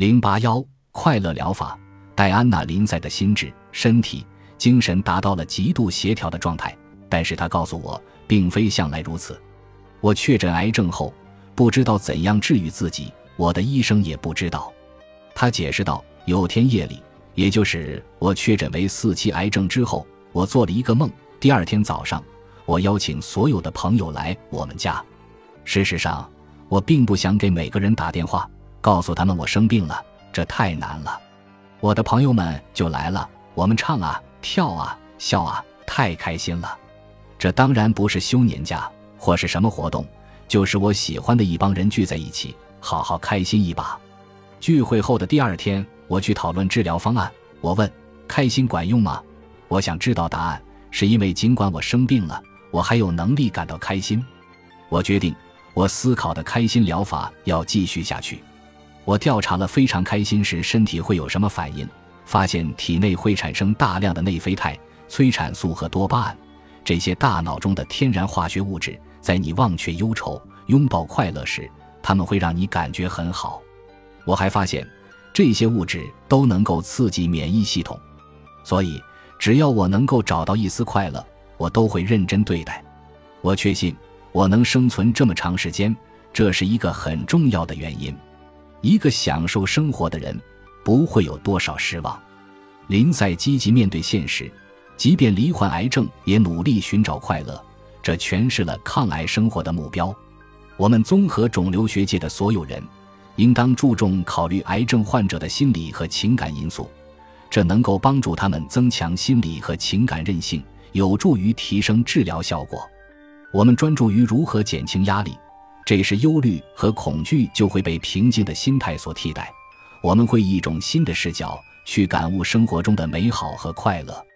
零八幺快乐疗法，戴安娜·林赛的心智、身体、精神达到了极度协调的状态，但是她告诉我，并非向来如此。我确诊癌症后，不知道怎样治愈自己，我的医生也不知道。他解释道：“有天夜里，也就是我确诊为四期癌症之后，我做了一个梦。第二天早上，我邀请所有的朋友来我们家。事实上，我并不想给每个人打电话。”告诉他们我生病了，这太难了。我的朋友们就来了，我们唱啊、跳啊、笑啊，太开心了。这当然不是休年假或是什么活动，就是我喜欢的一帮人聚在一起，好好开心一把。聚会后的第二天，我去讨论治疗方案。我问：开心管用吗？我想知道答案，是因为尽管我生病了，我还有能力感到开心。我决定，我思考的开心疗法要继续下去。我调查了非常开心时身体会有什么反应，发现体内会产生大量的内啡肽、催产素和多巴胺，这些大脑中的天然化学物质，在你忘却忧愁、拥抱快乐时，它们会让你感觉很好。我还发现，这些物质都能够刺激免疫系统，所以只要我能够找到一丝快乐，我都会认真对待。我确信我能生存这么长时间，这是一个很重要的原因。一个享受生活的人，不会有多少失望。林赛积极面对现实，即便罹患癌症，也努力寻找快乐。这诠释了抗癌生活的目标。我们综合肿瘤学界的所有人，应当注重考虑癌症患者的心理和情感因素，这能够帮助他们增强心理和情感韧性，有助于提升治疗效果。我们专注于如何减轻压力。这时，忧虑和恐惧就会被平静的心态所替代。我们会以一种新的视角去感悟生活中的美好和快乐。